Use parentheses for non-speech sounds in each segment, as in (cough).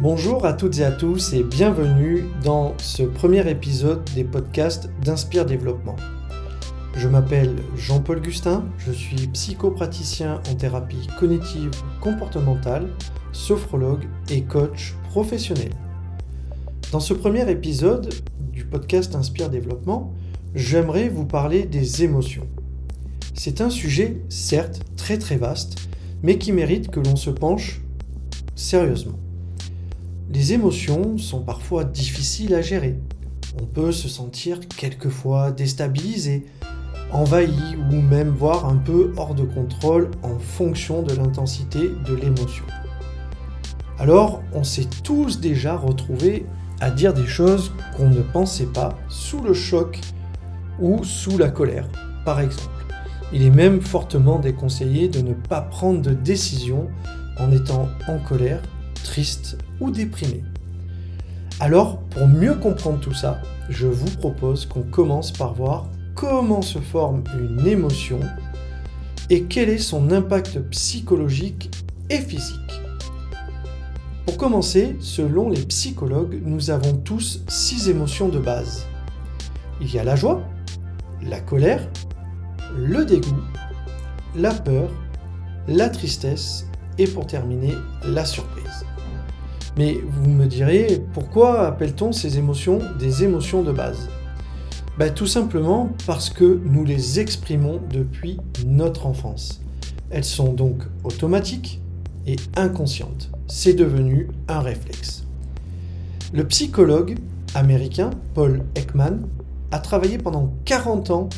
Bonjour à toutes et à tous et bienvenue dans ce premier épisode des podcasts d'Inspire Développement. Je m'appelle Jean-Paul Gustin, je suis psychopraticien en thérapie cognitive comportementale, sophrologue et coach professionnel. Dans ce premier épisode du podcast Inspire Développement, j'aimerais vous parler des émotions. C'est un sujet certes très très vaste, mais qui mérite que l'on se penche sérieusement. Les émotions sont parfois difficiles à gérer. On peut se sentir quelquefois déstabilisé, envahi ou même voir un peu hors de contrôle en fonction de l'intensité de l'émotion. Alors, on s'est tous déjà retrouvés à dire des choses qu'on ne pensait pas sous le choc ou sous la colère, par exemple. Il est même fortement déconseillé de ne pas prendre de décision en étant en colère triste ou déprimé. Alors, pour mieux comprendre tout ça, je vous propose qu'on commence par voir comment se forme une émotion et quel est son impact psychologique et physique. Pour commencer, selon les psychologues, nous avons tous six émotions de base. Il y a la joie, la colère, le dégoût, la peur, la tristesse et pour terminer, la surprise. Mais vous me direz, pourquoi appelle-t-on ces émotions des émotions de base? Ben, Tout simplement parce que nous les exprimons depuis notre enfance. Elles sont donc automatiques et inconscientes. C'est devenu un réflexe. Le psychologue américain Paul Ekman a travaillé pendant 40 ans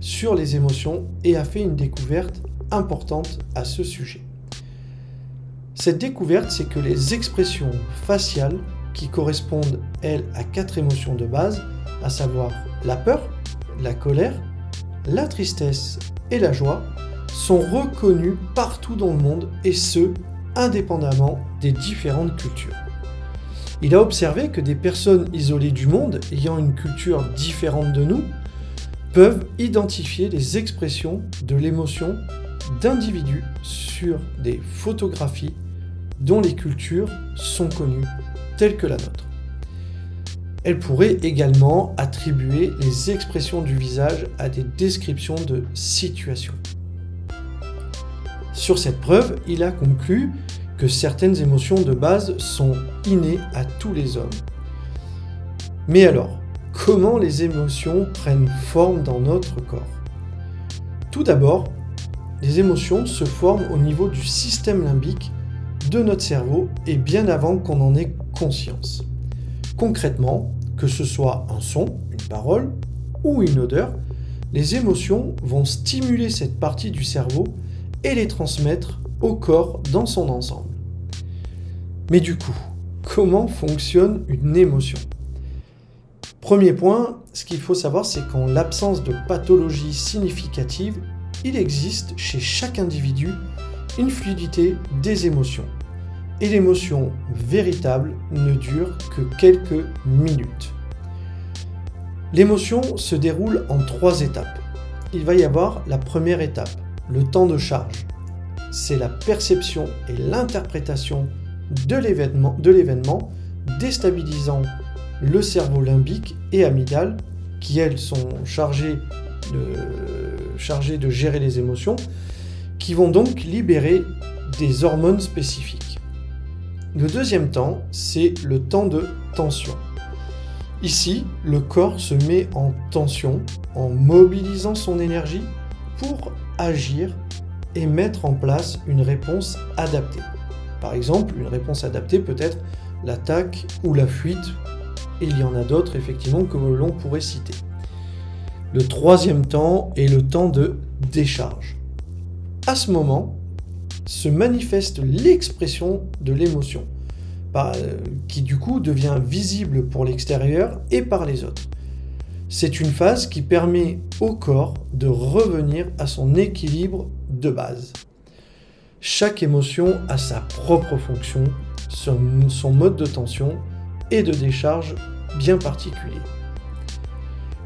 sur les émotions et a fait une découverte importante à ce sujet. Cette découverte, c'est que les expressions faciales, qui correspondent, elles, à quatre émotions de base, à savoir la peur, la colère, la tristesse et la joie, sont reconnues partout dans le monde et ce, indépendamment des différentes cultures. Il a observé que des personnes isolées du monde, ayant une culture différente de nous, peuvent identifier les expressions de l'émotion d'individus sur des photographies dont les cultures sont connues, telles que la nôtre. Elle pourrait également attribuer les expressions du visage à des descriptions de situations. Sur cette preuve, il a conclu que certaines émotions de base sont innées à tous les hommes. Mais alors, comment les émotions prennent forme dans notre corps? Tout d'abord, les émotions se forment au niveau du système limbique de notre cerveau et bien avant qu'on en ait conscience. Concrètement, que ce soit un son, une parole ou une odeur, les émotions vont stimuler cette partie du cerveau et les transmettre au corps dans son ensemble. Mais du coup, comment fonctionne une émotion? Premier point, ce qu'il faut savoir, c'est qu'en l'absence de pathologie significative, il existe chez chaque individu une fluidité des émotions. Et l'émotion véritable ne dure que quelques minutes. L'émotion se déroule en trois étapes. Il va y avoir la première étape, le temps de charge. C'est la perception et l'interprétation de l'événement, déstabilisant le cerveau limbique et amygdale, qui elles sont chargées chargées de gérer les émotions, qui vont donc libérer des hormones spécifiques. Le deuxième temps, c'est le temps de tension. Ici, le corps se met en tension en mobilisant son énergie pour agir et mettre en place une réponse adaptée. Par exemple, une réponse adaptée peut être l'attaque ou la fuite, il y en a d'autres effectivement que l'on pourrait citer. Le troisième temps est le temps de décharge. À ce moment, se manifeste l'expression de l'émotion, qui du coup devient visible pour l'extérieur et par les autres. C'est une phase qui permet au corps de revenir à son équilibre de base. Chaque émotion a sa propre fonction, son, mode de tension et de décharge bien particulier.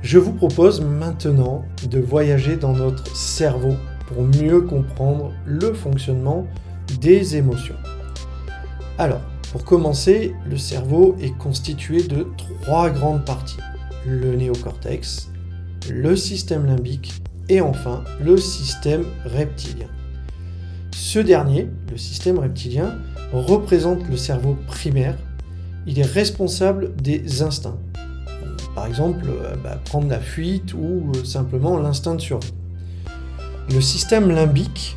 Je vous propose maintenant de voyager dans notre cerveau mieux comprendre le fonctionnement des émotions. Alors, Pour commencer, le cerveau est constitué de trois grandes parties. Le néocortex, le système limbique et enfin le système reptilien. Ce dernier, le système reptilien, représente le cerveau primaire. Il est responsable des instincts. Par exemple, euh, bah, prendre la fuite ou euh, simplement l'instinct de survie. Le système limbique,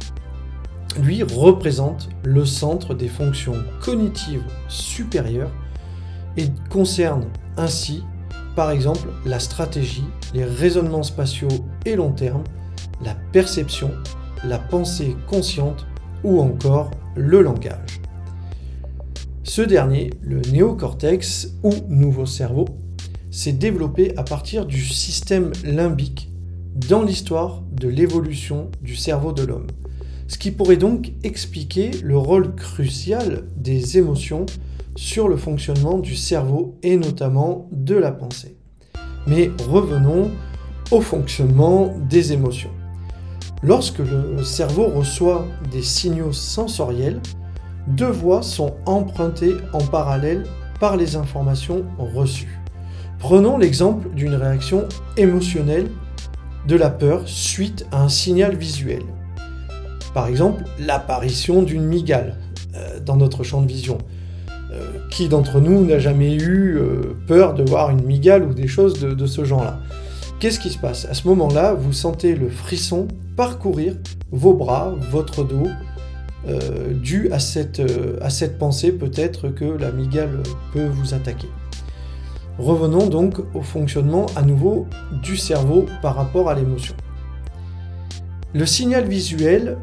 lui, représente le centre des fonctions cognitives supérieures et concerne ainsi, par exemple, la stratégie, les raisonnements spatiaux et long terme, la perception, la pensée consciente ou encore le langage. Ce dernier, le néocortex ou nouveau cerveau, s'est développé à partir du système limbique dans l'histoire de l'évolution du cerveau de l'homme. Ce qui pourrait donc expliquer le rôle crucial des émotions sur le fonctionnement du cerveau et notamment de la pensée. Mais revenons au fonctionnement des émotions. Lorsque le cerveau reçoit des signaux sensoriels, deux voies sont empruntées en parallèle par les informations reçues. Prenons l'exemple d'une réaction émotionnelle de la peur suite à un signal visuel. Par exemple, l'apparition d'une migale euh, dans notre champ de vision. Euh, qui d'entre nous n'a jamais eu euh, peur de voir une migale ou des choses de ce genre-là? Qu'est-ce qui se passe? À ce moment-là, vous sentez le frisson parcourir vos bras, votre dos, dû à cette, à cette pensée peut-être que la migale peut vous attaquer. Revenons donc au fonctionnement à nouveau du cerveau par rapport à l'émotion. Le signal visuel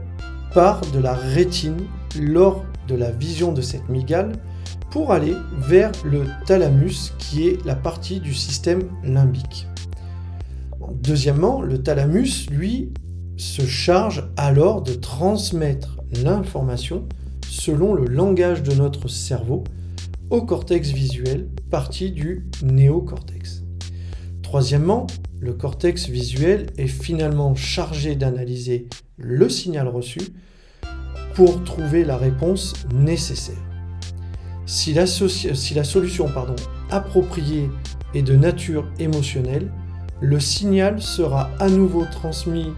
part de la rétine lors de la vision de cette migale pour aller vers le thalamus qui est la partie du système limbique. Deuxièmement, le thalamus, lui, se charge alors de transmettre l'information selon le langage de notre cerveau au cortex visuel, partie du néocortex. Troisièmement, le cortex visuel est finalement chargé d'analyser le signal reçu pour trouver la réponse nécessaire. Si la, solution appropriée est de nature émotionnelle, le signal sera à nouveau transmis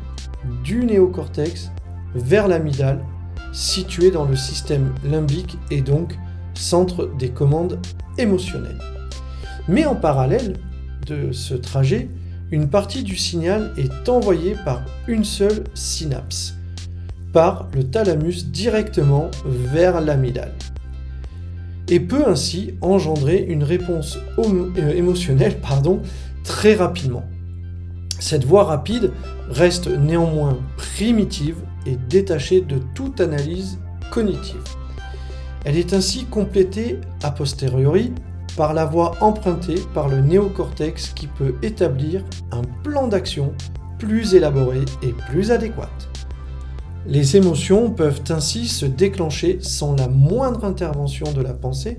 du néocortex vers l'amygdale, situé dans le système limbique et donc centre des commandes émotionnelles. Mais en parallèle de ce trajet, une partie du signal est envoyée par une seule synapse, par le thalamus directement vers l'amygdale, et peut ainsi engendrer une réponse euh, émotionnelle pardon, très rapidement. Cette voie rapide reste néanmoins primitive et détachée de toute analyse cognitive. Elle est ainsi complétée a posteriori par la voie empruntée par le néocortex qui peut établir un plan d'action plus élaboré et plus adéquat. Les émotions peuvent ainsi se déclencher sans la moindre intervention de la pensée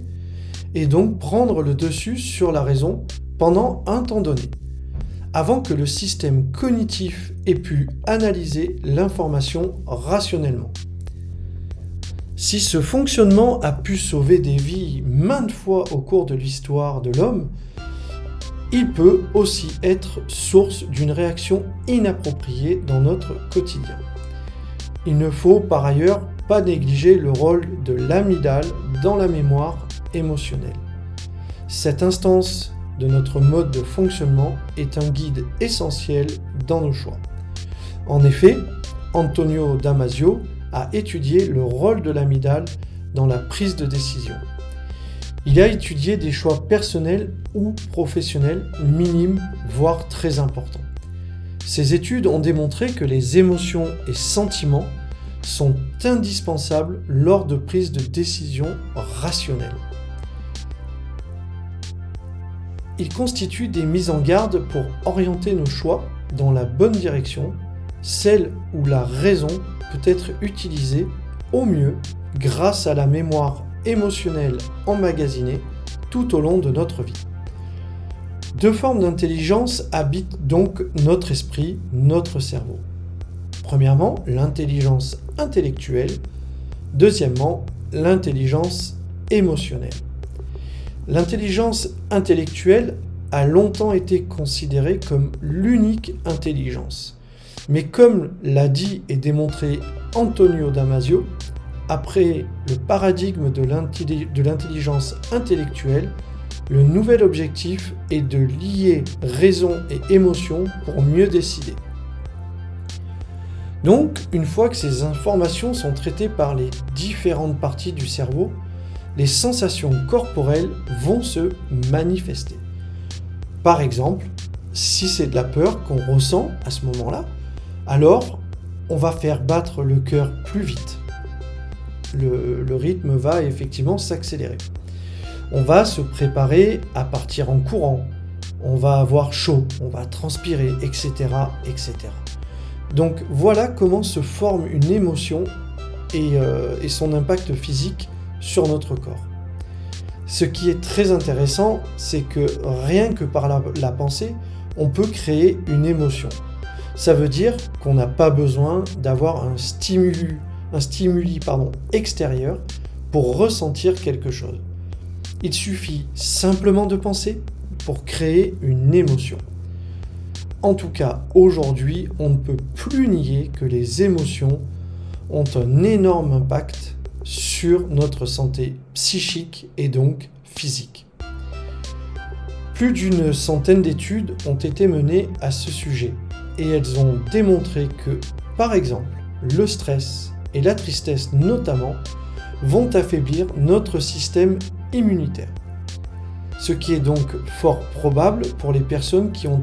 et donc prendre le dessus sur la raison pendant un temps donné avant que le système cognitif ait pu analyser l'information rationnellement. Si ce fonctionnement a pu sauver des vies maintes fois au cours de l'histoire de l'homme, il peut aussi être source d'une réaction inappropriée dans notre quotidien. Il ne faut par ailleurs pas négliger le rôle de l'amygdale dans la mémoire émotionnelle. Cette instance de notre mode de fonctionnement est un guide essentiel dans nos choix. En effet, Antonio Damasio a étudié le rôle de l'amygdale dans la prise de décision. Il a étudié des choix personnels ou professionnels minimes, voire très importants. Ces études ont démontré que les émotions et sentiments sont indispensables lors de prises de décision rationnelles. Il constitue des mises en garde pour orienter nos choix dans la bonne direction, celle où la raison être utilisée au mieux grâce à la mémoire émotionnelle emmagasinée tout au long de notre vie. Deux formes d'intelligence habitent donc notre esprit, notre cerveau. Premièrement, l'intelligence intellectuelle. Deuxièmement, l'intelligence émotionnelle. L'intelligence intellectuelle a longtemps été considérée comme l'unique intelligence. Mais comme l'a dit et démontré Antonio Damasio, après le paradigme de l'intelligence intellectuelle, le nouvel objectif est de lier raison et émotion pour mieux décider. Donc, une fois que ces informations sont traitées par les différentes parties du cerveau, les sensations corporelles vont se manifester. Par exemple, si c'est de la peur qu'on ressent à ce moment-là, alors on va faire battre le cœur plus vite. Le, rythme va effectivement s'accélérer. On va se préparer à partir en courant. On va avoir chaud, on va transpirer, etc. etc. Donc voilà comment se forme une émotion euh, et, son impact physique sur notre corps. Ce qui est très intéressant, c'est que rien que par la, pensée, on peut créer une émotion. Ça veut dire qu'on n'a pas besoin d'avoir un stimuli, extérieur pour ressentir quelque chose. Il suffit simplement de penser pour créer une émotion. En tout cas, aujourd'hui, on ne peut plus nier que les émotions ont un énorme impact sur notre santé psychique et donc physique. Plus d'une centaine d'études ont été menées à ce sujet et elles ont démontré que, par exemple, le stress et la tristesse notamment vont affaiblir notre système immunitaire ce qui est donc fort probable pour les personnes qui ont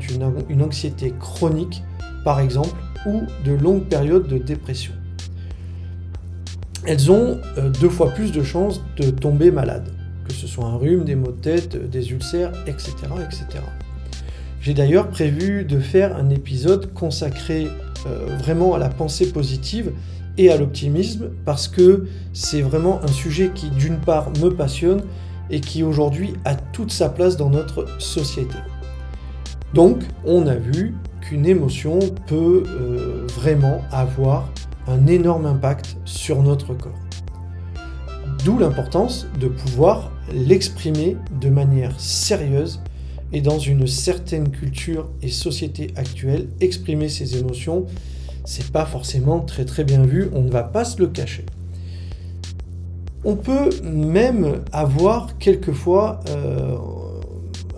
une, anxiété chronique, par exemple, ou de longues périodes de dépression. Elles ont euh, deux fois plus de chances de tomber malades, que ce soit un rhume, des maux de tête, des ulcères, etc. etc. J'ai d'ailleurs prévu de faire un épisode consacré euh, vraiment à la pensée positive et à l'optimisme parce que c'est vraiment un sujet qui d'une part me passionne et qui aujourd'hui a toute sa place dans notre société. Donc, on a vu qu'une émotion peut euh, vraiment avoir un énorme impact sur notre corps. D'où l'importance de pouvoir l'exprimer de manière sérieuse et dans une certaine culture et société actuelle, exprimer ses émotions, c'est pas forcément très très bien vu, on ne va pas se le cacher. On peut même avoir quelquefois euh,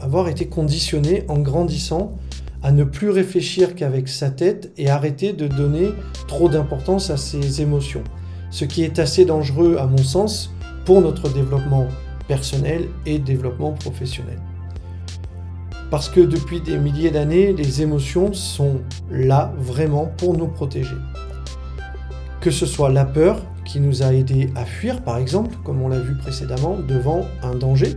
avoir été conditionné en grandissant à ne plus réfléchir qu'avec sa tête et arrêter de donner trop d'importance à ses émotions. Ce qui est assez dangereux à mon sens pour notre développement personnel et développement professionnel. Parce que depuis des milliers d'années, les émotions sont là vraiment pour nous protéger. Que ce soit la peur, qui nous a aidé à fuir, par exemple, comme on l'a vu précédemment, devant un danger,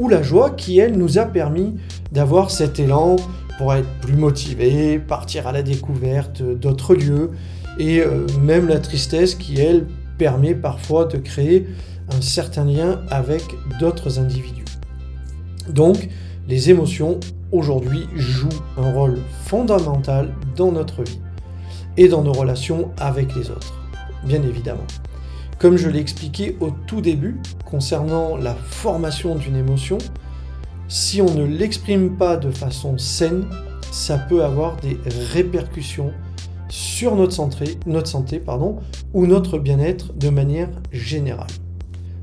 ou la joie qui, elle, nous a permis d'avoir cet élan pour être plus motivé, partir à la découverte d'autres lieux, et euh, même la tristesse qui, elle, permet parfois de créer un certain lien avec d'autres individus. Donc, les émotions, aujourd'hui, jouent un rôle fondamental dans notre vie et dans nos relations avec les autres bien évidemment. Comme je l'ai expliqué au tout début, concernant la formation d'une émotion, si on ne l'exprime pas de façon saine, ça peut avoir des répercussions sur notre santé, notre santé pardon, ou notre bien-être de manière générale.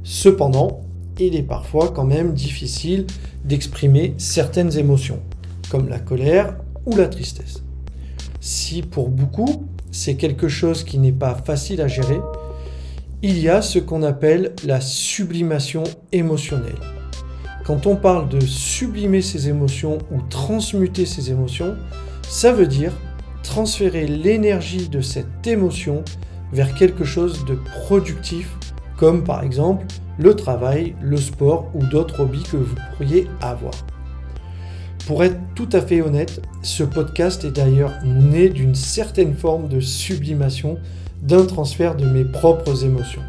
Cependant, il est parfois quand même difficile d'exprimer certaines émotions, comme la colère ou la tristesse. Si pour beaucoup, c'est quelque chose qui n'est pas facile à gérer, il y a ce qu'on appelle la sublimation émotionnelle. Quand on parle de sublimer ses émotions ou transmuter ses émotions, ça veut dire transférer l'énergie de cette émotion vers quelque chose de productif, comme par exemple le travail, le sport ou d'autres hobbies que vous pourriez avoir. Pour être tout à fait honnête, ce podcast est d'ailleurs né d'une certaine forme de sublimation, d'un transfert de mes propres émotions.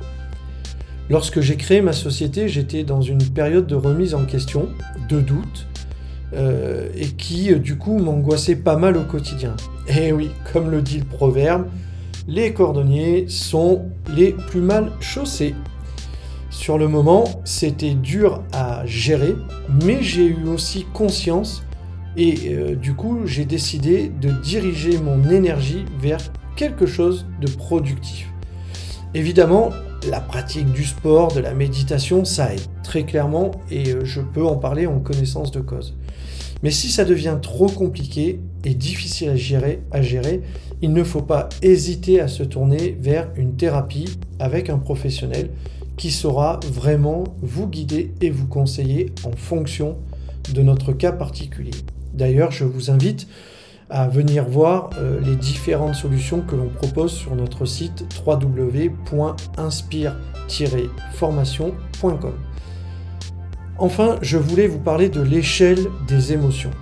Lorsque j'ai créé ma société, j'étais dans une période de remise en question, de doute, euh, et qui du coup m'angoissait pas mal au quotidien. Et oui, comme le dit le proverbe, les cordonniers sont les plus mal chaussés. Sur le moment, c'était dur à gérer, mais j'ai eu aussi conscience et euh, du coup, j'ai décidé de diriger mon énergie vers quelque chose de productif. Évidemment, la pratique du sport, de la méditation, ça aide très clairement et euh, je peux en parler en connaissance de cause. Mais si ça devient trop compliqué et difficile à gérer, à gérer, il ne faut pas hésiter à se tourner vers une thérapie avec un professionnel qui saura vraiment vous guider et vous conseiller en fonction de notre cas particulier. D'ailleurs, je vous invite à venir voir euh, les différentes solutions que l'on propose sur notre site www.inspire-formation.com. Enfin, je voulais vous parler de l'échelle des émotions,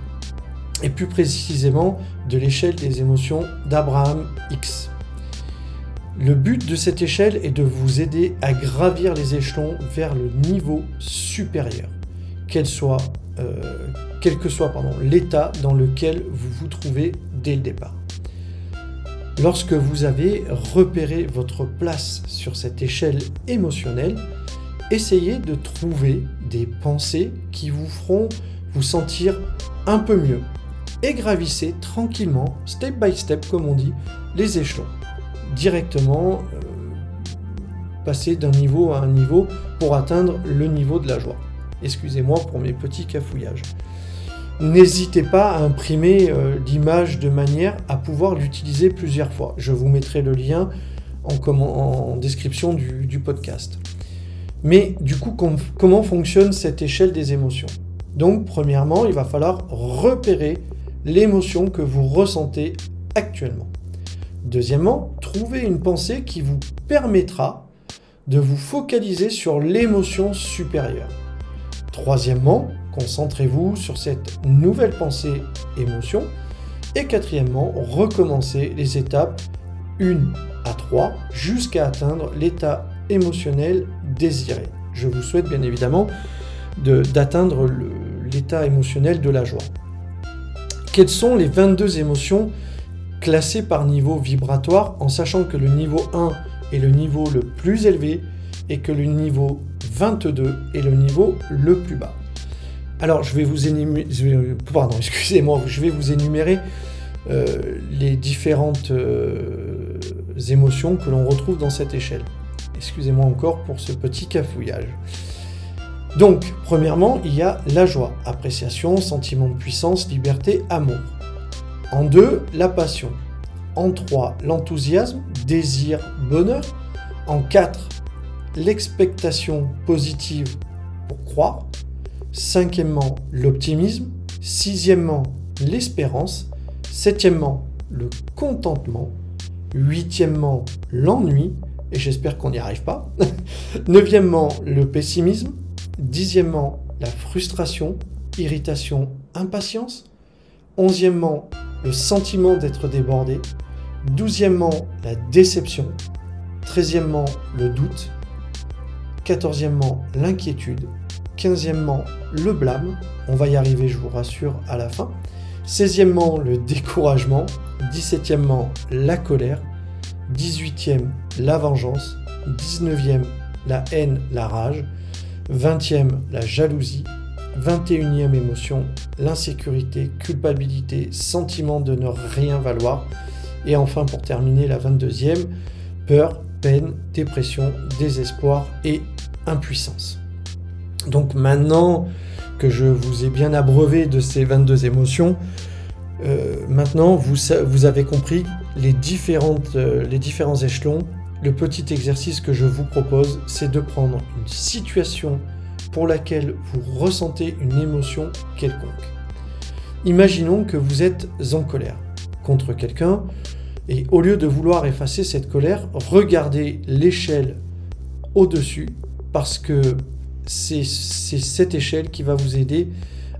et plus précisément de l'échelle des émotions d'Abraham X. Le but de cette échelle est de vous aider à gravir les échelons vers le niveau supérieur, euh, quel que soit l'état dans lequel vous vous trouvez dès le départ. Lorsque vous avez repéré votre place sur cette échelle émotionnelle, essayez de trouver des pensées qui vous feront vous sentir un peu mieux. Et gravissez tranquillement, step by step comme on dit, les échelons. Directement euh, passer d'un niveau à un niveau pour atteindre le niveau de la joie. Excusez-moi pour mes petits cafouillages. N'hésitez pas à imprimer euh, l'image de manière à pouvoir l'utiliser plusieurs fois. Je vous mettrai le lien en, description du podcast. Mais du coup, comment fonctionne cette échelle des émotions? Donc, premièrement, il va falloir repérer l'émotion que vous ressentez actuellement. Deuxièmement, trouver une pensée qui vous permettra de vous focaliser sur l'émotion supérieure. Troisièmement, concentrez-vous sur cette nouvelle pensée émotion. Et quatrièmement, recommencez les étapes 1 à 3 jusqu'à atteindre l'état émotionnel désiré. Je vous souhaite bien évidemment d'atteindre l'état émotionnel de la joie. Quelles sont les 22 émotions classées par niveau vibratoire en sachant que le niveau 1 est le niveau le plus élevé et que le niveau 22 est le niveau le plus bas Alors je vais vous énumérer, pardon, (laughs) excusez-moi, je vais vous énumérer euh, les différentes euh, émotions que l'on retrouve dans cette échelle. Excusez-moi encore pour ce petit cafouillage. Donc, premièrement, il y a la joie, appréciation, sentiment de puissance, liberté, amour. En deux, la passion. En trois, l'enthousiasme, désir, bonheur. En quatre, l'expectation positive pour croire. Cinquièmement, l'optimisme. Sixièmement, l'espérance. Septièmement, le contentement. Huitièmement, l'ennui et j'espère qu'on n'y arrive pas. (laughs) Neuvièmement, le pessimisme. Dixièmement, la frustration, irritation, impatience. Onzièmement, le sentiment d'être débordé. Douzièmement, la déception. Treizièmement, le doute. Quatorzièmement, l'inquiétude. Quinzièmement, le blâme. On va y arriver, je vous rassure, à la fin. Seizièmement, le découragement. Dix-septièmement, la colère. 18e, la vengeance. 19e, la haine, la rage. 20e, la jalousie. 21e émotion, l'insécurité, culpabilité, sentiment de ne rien valoir. Et enfin, pour terminer, la 22e, peur, peine, dépression, désespoir et impuissance. Donc maintenant que je vous ai bien abreuvé de ces 22 émotions, euh, maintenant vous, avez compris euh, les différents échelons, le petit exercice que je vous propose, c'est de prendre une situation pour laquelle vous ressentez une émotion quelconque. Imaginons que vous êtes en colère contre quelqu'un et au lieu de vouloir effacer cette colère, regardez l'échelle au-dessus parce que c'est cette échelle qui va vous aider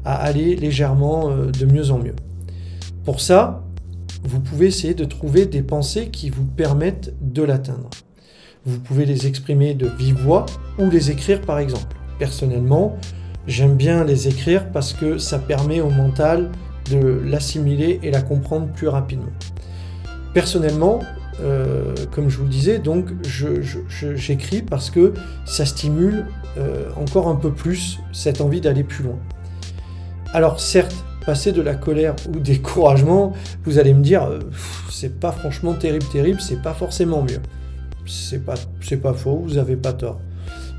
à aller légèrement euh, de mieux en mieux. Pour ça, vous pouvez essayer de trouver des pensées qui vous permettent de l'atteindre. Vous pouvez les exprimer de vive voix ou les écrire par exemple. Personnellement, j'aime bien les écrire parce que ça permet au mental de l'assimiler et la comprendre plus rapidement. Personnellement, euh, comme je vous le disais, donc j'écris parce que ça stimule euh, encore un peu plus cette envie d'aller plus loin. Alors certes, passer de la colère ou découragement, (laughs) vous allez me dire, euh, c'est pas franchement terrible, terrible, c'est pas forcément mieux. C'est pas, pas faux, vous avez pas tort.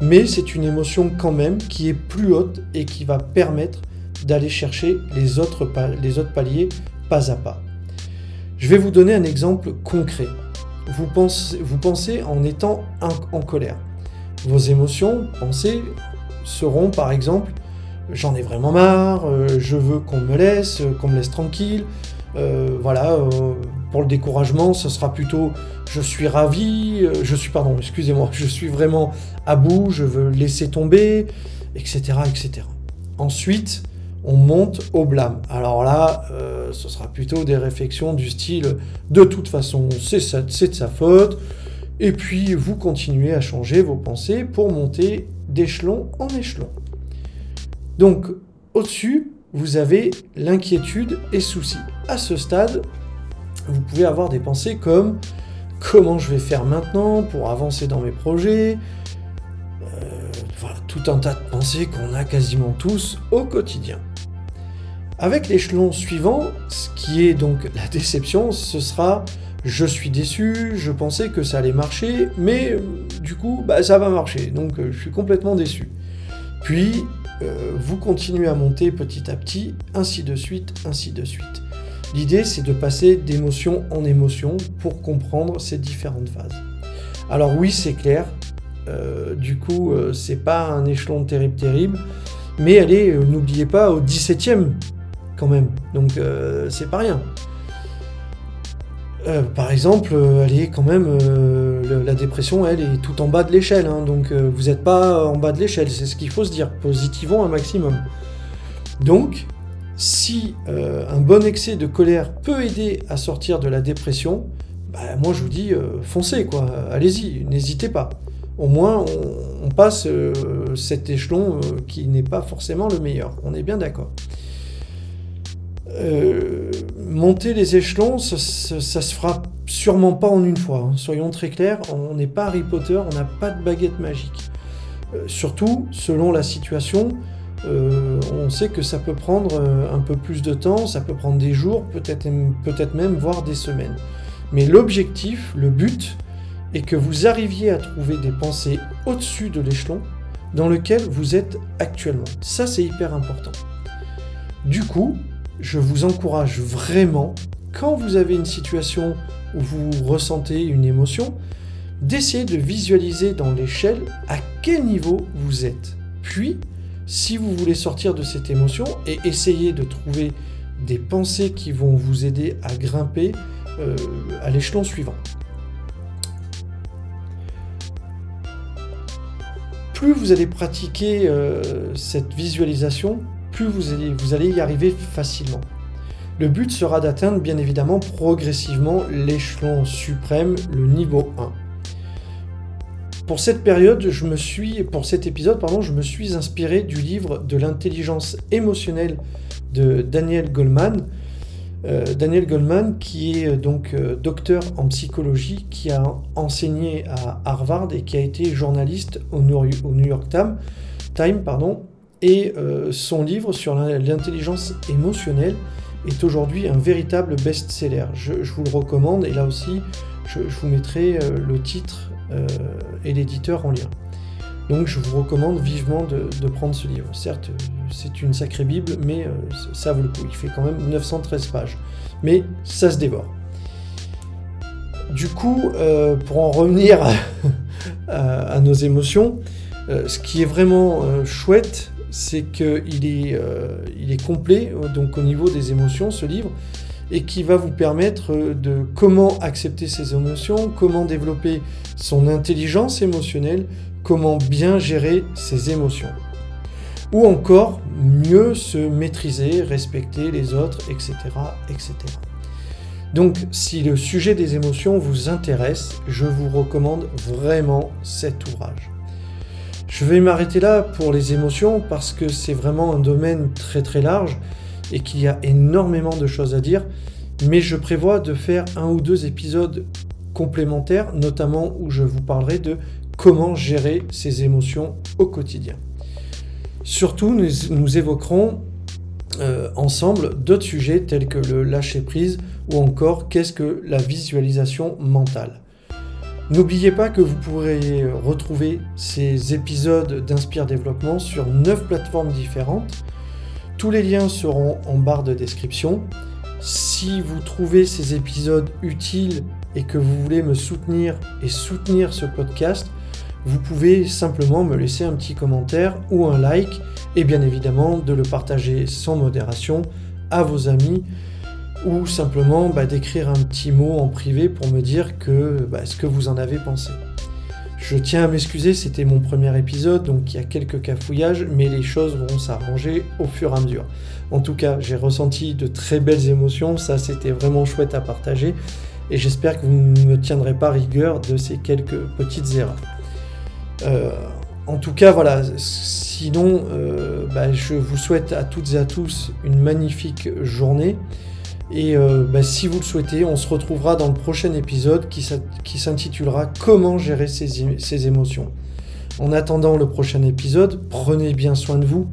Mais c'est une émotion quand même qui est plus haute et qui va permettre d'aller chercher les autres, paliers pas à pas. Je vais vous donner un exemple concret. Vous pensez, en étant en colère. Vos émotions, pensées, seront par exemple j'en ai vraiment marre, euh, je veux qu'on me laisse, qu'on me laisse tranquille. Euh, voilà, euh, pour le découragement, ce sera plutôt je suis ravi, je suis, pardon, excusez-moi, (laughs) je suis vraiment à bout, je veux laisser tomber, etc. etc. Ensuite, on monte au blâme. Alors là, ce sera plutôt des réflexions du style de toute façon, c'est de sa faute. Et puis, vous continuez à changer vos pensées pour monter d'échelon en échelon. Donc, au-dessus, vous avez l'inquiétude et souci. À ce stade, vous pouvez avoir des pensées comme comment je vais faire maintenant pour avancer dans mes projets? Euh, voilà, tout un tas de pensées qu'on a quasiment tous au quotidien. Avec l'échelon suivant, ce qui est donc la déception, ce sera je suis déçu, je pensais que ça allait marcher, mais du coup, bah, ça va marcher, donc euh, je suis complètement déçu. Puis, euh, vous continuez à monter petit à petit, ainsi de suite, ainsi de suite. L'idée, c'est de passer d'émotion en émotion pour comprendre ces différentes phases. Alors oui, c'est clair, euh, du coup, euh, c'est pas un échelon terrible, terrible, mais allez, n'oubliez pas, au 17e quand même, donc c'est pas rien. Euh, par exemple, euh, elle est quand même. Euh, la dépression, elle, est tout en bas de l'échelle. Hein, donc vous n'êtes pas en bas de l'échelle, c'est ce qu'il faut se dire. Positivons un maximum. Donc, si un bon excès de colère peut aider à sortir de la dépression, bah, moi je vous dis foncez, quoi. Allez-y, n'hésitez pas. Au moins, on passe cet échelon qui n'est pas forcément le meilleur. On est bien d'accord. Euh, monter les échelons, ça, se fera sûrement pas en une fois. Hein. Soyons très clairs, on n'est pas Harry Potter, on n'a pas de baguette magique. Euh, surtout, selon la situation, euh, on sait que ça peut prendre un peu plus de temps, ça peut prendre des jours, peut-être peut même voire des semaines. Mais l'objectif, le but, est que vous arriviez à trouver des pensées au-dessus de l'échelon dans lequel vous êtes actuellement. Ça, c'est hyper important. Du coup, je vous encourage vraiment, quand vous avez une situation où vous ressentez une émotion, d'essayer de visualiser dans l'échelle à quel niveau vous êtes. Puis, si vous voulez sortir de cette émotion et essayer de trouver des pensées qui vont vous aider à grimper euh, à l'échelon suivant. Plus vous allez pratiquer euh, cette visualisation, plus vous allez, vous allez y arriver facilement. Le but sera d'atteindre bien évidemment progressivement l'échelon suprême, le niveau 1. Pour cette période, je me suis, pour cet épisode, pardon, je me suis inspiré du livre de l'intelligence émotionnelle de Daniel Goleman. Euh, Daniel Goleman, qui est donc euh, docteur en psychologie, qui a enseigné à Harvard et qui a été journaliste au New York Times, Time, pardon, et euh, son livre sur l'intelligence émotionnelle est aujourd'hui un véritable best-seller. Je, vous le recommande et là aussi, je, vous mettrai euh, le titre euh, et l'éditeur en lien. Donc je vous recommande vivement de, prendre ce livre. Certes, c'est une sacrée Bible, mais ça vaut le coup. Il fait quand même 913 pages. Mais ça se dévore. Du coup, pour en revenir à, (laughs) nos émotions, ce qui est vraiment chouette, c'est qu'il est, euh, est complet euh, donc au niveau des émotions, ce livre, et qui va vous permettre euh, de comment accepter ses émotions, comment développer son intelligence émotionnelle, comment bien gérer ses émotions. Ou encore mieux se maîtriser, respecter les autres, etc. etc. Donc si le sujet des émotions vous intéresse, je vous recommande vraiment cet ouvrage. Je vais m'arrêter là pour les émotions parce que c'est vraiment un domaine très très large et qu'il y a énormément de choses à dire. Mais je prévois de faire un ou deux épisodes complémentaires, notamment où je vous parlerai de comment gérer ses émotions au quotidien. Surtout, nous, évoquerons euh, ensemble d'autres sujets tels que le lâcher-prise ou encore qu'est-ce que la visualisation mentale. N'oubliez pas que vous pourrez retrouver ces épisodes d'Inspire Développement sur 9 plateformes différentes. Tous les liens seront en barre de description. Si vous trouvez ces épisodes utiles et que vous voulez me soutenir et soutenir ce podcast, vous pouvez simplement me laisser un petit commentaire ou un like et bien évidemment de le partager sans modération à vos amis ou simplement bah, d'écrire un petit mot en privé pour me dire bah, ce que vous en avez pensé. Je tiens à m'excuser, c'était mon premier épisode, donc il y a quelques cafouillages, mais les choses vont s'arranger au fur et à mesure. En tout cas, j'ai ressenti de très belles émotions, ça c'était vraiment chouette à partager, et j'espère que vous ne me tiendrez pas rigueur de ces quelques petites erreurs. Euh, en tout cas, voilà, sinon, euh, bah, je vous souhaite à toutes et à tous une magnifique journée. Et euh, bah, si vous le souhaitez, on se retrouvera dans le prochain épisode qui s'intitulera Comment gérer ses émotions. En attendant le prochain épisode, prenez bien soin de vous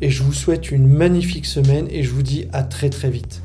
et je vous souhaite une magnifique semaine et je vous dis à très très vite.